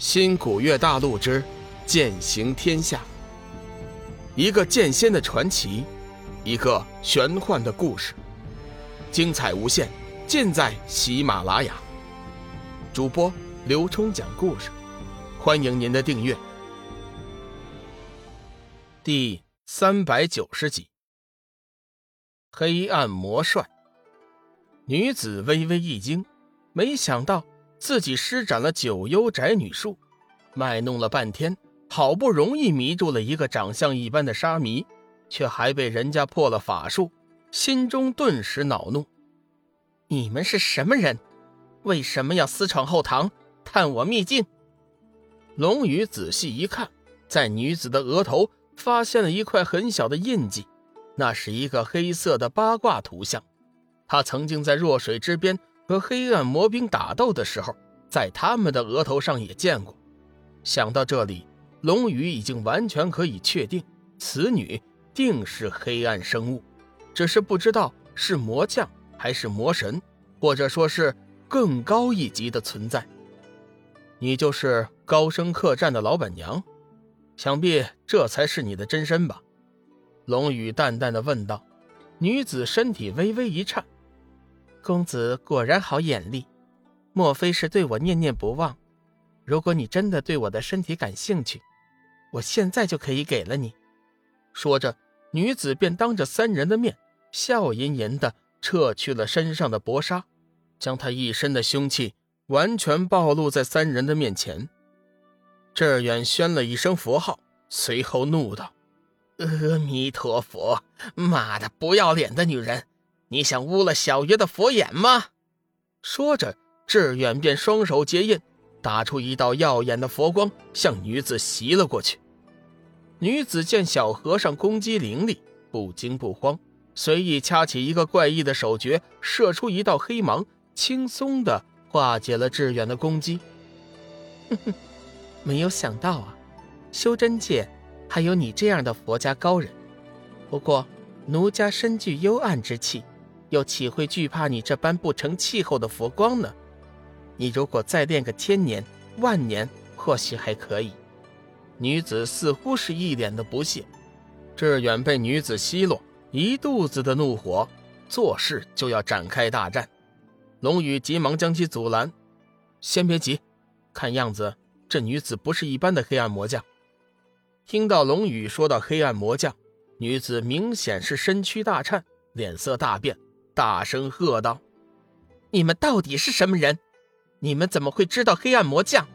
新古月大陆之剑行天下，一个剑仙的传奇，一个玄幻的故事，精彩无限，尽在喜马拉雅。主播刘冲讲故事，欢迎您的订阅。第三百九十集，黑暗魔帅。女子微微一惊，没想到。自己施展了九幽宅女术，卖弄了半天，好不容易迷住了一个长相一般的沙弥，却还被人家破了法术，心中顿时恼怒：“你们是什么人？为什么要私闯后堂，探我秘境？”龙宇仔细一看，在女子的额头发现了一块很小的印记，那是一个黑色的八卦图像。他曾经在弱水之边。和黑暗魔兵打斗的时候，在他们的额头上也见过。想到这里，龙宇已经完全可以确定，此女定是黑暗生物，只是不知道是魔将还是魔神，或者说是更高一级的存在。你就是高升客栈的老板娘，想必这才是你的真身吧？龙宇淡淡的问道。女子身体微微一颤。公子果然好眼力，莫非是对我念念不忘？如果你真的对我的身体感兴趣，我现在就可以给了你。说着，女子便当着三人的面，笑吟吟地撤去了身上的薄纱，将她一身的凶气完全暴露在三人的面前。志远宣了一声佛号，随后怒道：“阿弥陀佛！妈的，不要脸的女人！”你想污了小爷的佛眼吗？说着，志远便双手结印，打出一道耀眼的佛光，向女子袭了过去。女子见小和尚攻击凌厉，不惊不慌，随意掐起一个怪异的手诀，射出一道黑芒，轻松的化解了志远的攻击。哼哼，没有想到啊，修真界还有你这样的佛家高人。不过，奴家身具幽暗之气。又岂会惧怕你这般不成气候的佛光呢？你如果再练个千年万年，或许还可以。女子似乎是一脸的不屑。志远被女子奚落，一肚子的怒火，做事就要展开大战。龙宇急忙将其阻拦：“先别急，看样子这女子不是一般的黑暗魔将。”听到龙宇说到黑暗魔将，女子明显是身躯大颤，脸色大变。大声喝道：“你们到底是什么人？你们怎么会知道黑暗魔将？”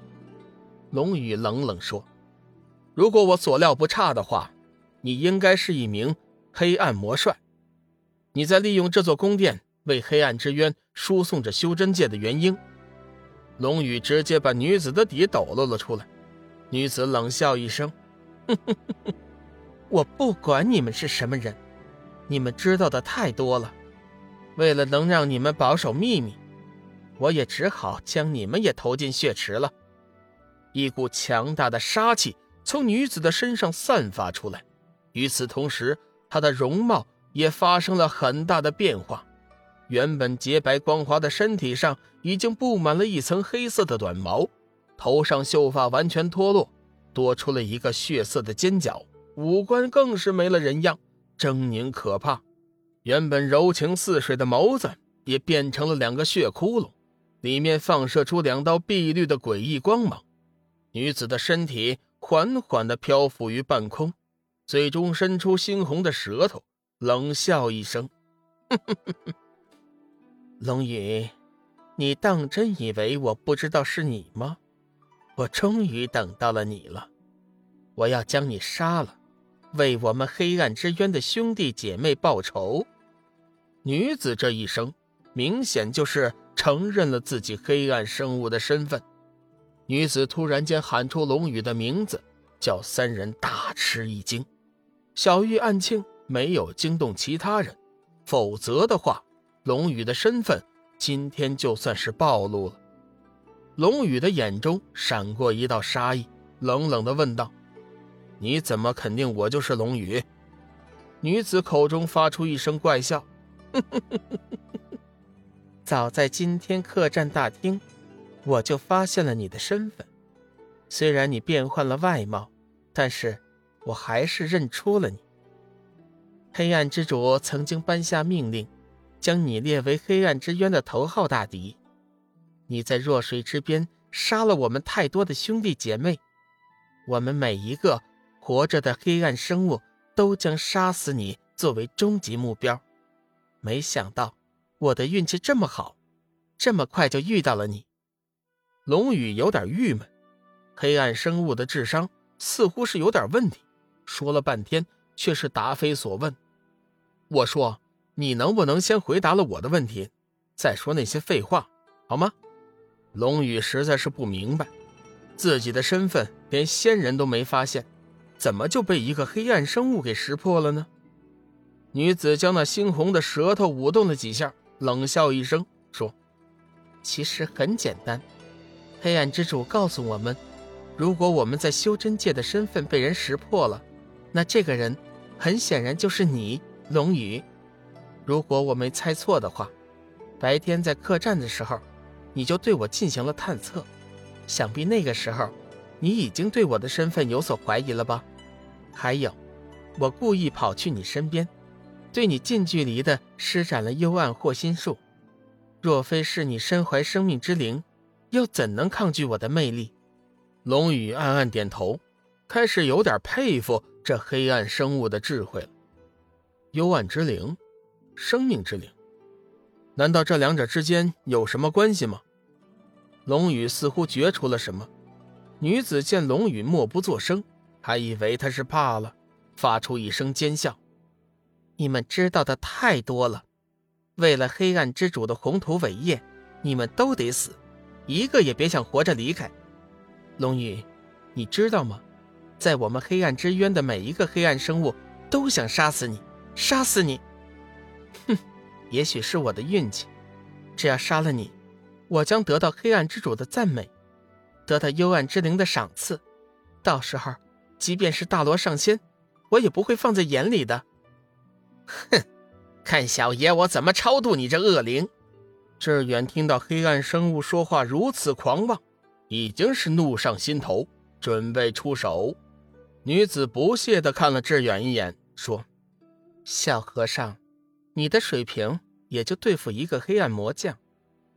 龙宇冷冷说：“如果我所料不差的话，你应该是一名黑暗魔帅。你在利用这座宫殿为黑暗之渊输送着修真界的元婴。”龙宇直接把女子的底抖露了出来。女子冷笑一声：“哼哼哼哼我不管你们是什么人，你们知道的太多了。”为了能让你们保守秘密，我也只好将你们也投进血池了。一股强大的杀气从女子的身上散发出来，与此同时，她的容貌也发生了很大的变化。原本洁白光滑的身体上已经布满了一层黑色的短毛，头上秀发完全脱落，多出了一个血色的尖角，五官更是没了人样，狰狞可怕。原本柔情似水的眸子也变成了两个血窟窿，里面放射出两道碧绿的诡异光芒。女子的身体缓缓地漂浮于半空，嘴中伸出猩红的舌头，冷笑一声：“龙宇，你当真以为我不知道是你吗？我终于等到了你了，我要将你杀了，为我们黑暗之渊的兄弟姐妹报仇。”女子这一声，明显就是承认了自己黑暗生物的身份。女子突然间喊出龙宇的名字，叫三人大吃一惊。小玉暗庆没有惊动其他人，否则的话，龙宇的身份今天就算是暴露了。龙宇的眼中闪过一道杀意，冷冷地问道：“你怎么肯定我就是龙宇？”女子口中发出一声怪笑。早在今天客栈大厅，我就发现了你的身份。虽然你变换了外貌，但是我还是认出了你。黑暗之主曾经颁下命令，将你列为黑暗之渊的头号大敌。你在弱水之边杀了我们太多的兄弟姐妹，我们每一个活着的黑暗生物都将杀死你作为终极目标。没想到我的运气这么好，这么快就遇到了你。龙宇有点郁闷，黑暗生物的智商似乎是有点问题，说了半天却是答非所问。我说：“你能不能先回答了我的问题，再说那些废话，好吗？”龙宇实在是不明白，自己的身份连仙人都没发现，怎么就被一个黑暗生物给识破了呢？女子将那猩红的舌头舞动了几下，冷笑一声说：“其实很简单，黑暗之主告诉我们，如果我们在修真界的身份被人识破了，那这个人很显然就是你。”龙宇，如果我没猜错的话，白天在客栈的时候，你就对我进行了探测。想必那个时候，你已经对我的身份有所怀疑了吧？还有，我故意跑去你身边，对你近距离的施展了幽暗惑心术。若非是你身怀生命之灵，又怎能抗拒我的魅力？龙宇暗暗点头，开始有点佩服这黑暗生物的智慧了。幽暗之灵，生命之灵，难道这两者之间有什么关系吗？龙宇似乎觉出了什么。女子见龙宇默不作声，还以为他是怕了，发出一声尖笑：“你们知道的太多了，为了黑暗之主的宏图伟业，你们都得死，一个也别想活着离开。龙宇，你知道吗？在我们黑暗之渊的每一个黑暗生物都想杀死你。”杀死你！哼，也许是我的运气。只要杀了你，我将得到黑暗之主的赞美，得到幽暗之灵的赏赐。到时候，即便是大罗上仙，我也不会放在眼里的。哼，看小爷我怎么超度你这恶灵！志远听到黑暗生物说话如此狂妄，已经是怒上心头，准备出手。女子不屑地看了志远一眼，说。小和尚，你的水平也就对付一个黑暗魔将，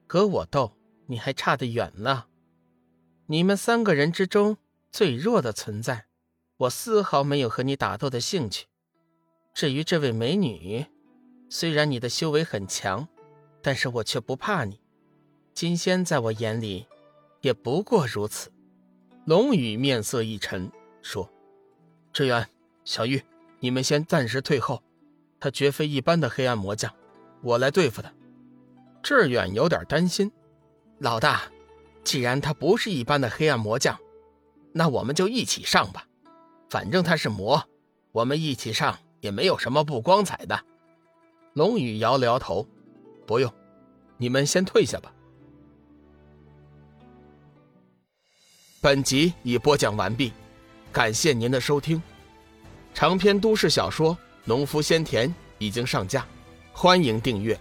和我斗你还差得远呢。你们三个人之中最弱的存在，我丝毫没有和你打斗的兴趣。至于这位美女，虽然你的修为很强，但是我却不怕你。金仙在我眼里，也不过如此。龙宇面色一沉，说：“志远、小玉，你们先暂时退后。”他绝非一般的黑暗魔将，我来对付他。志远有点担心，老大，既然他不是一般的黑暗魔将，那我们就一起上吧。反正他是魔，我们一起上也没有什么不光彩的。龙宇摇了摇头，不用，你们先退下吧。本集已播讲完毕，感谢您的收听。长篇都市小说。农夫先田已经上架，欢迎订阅。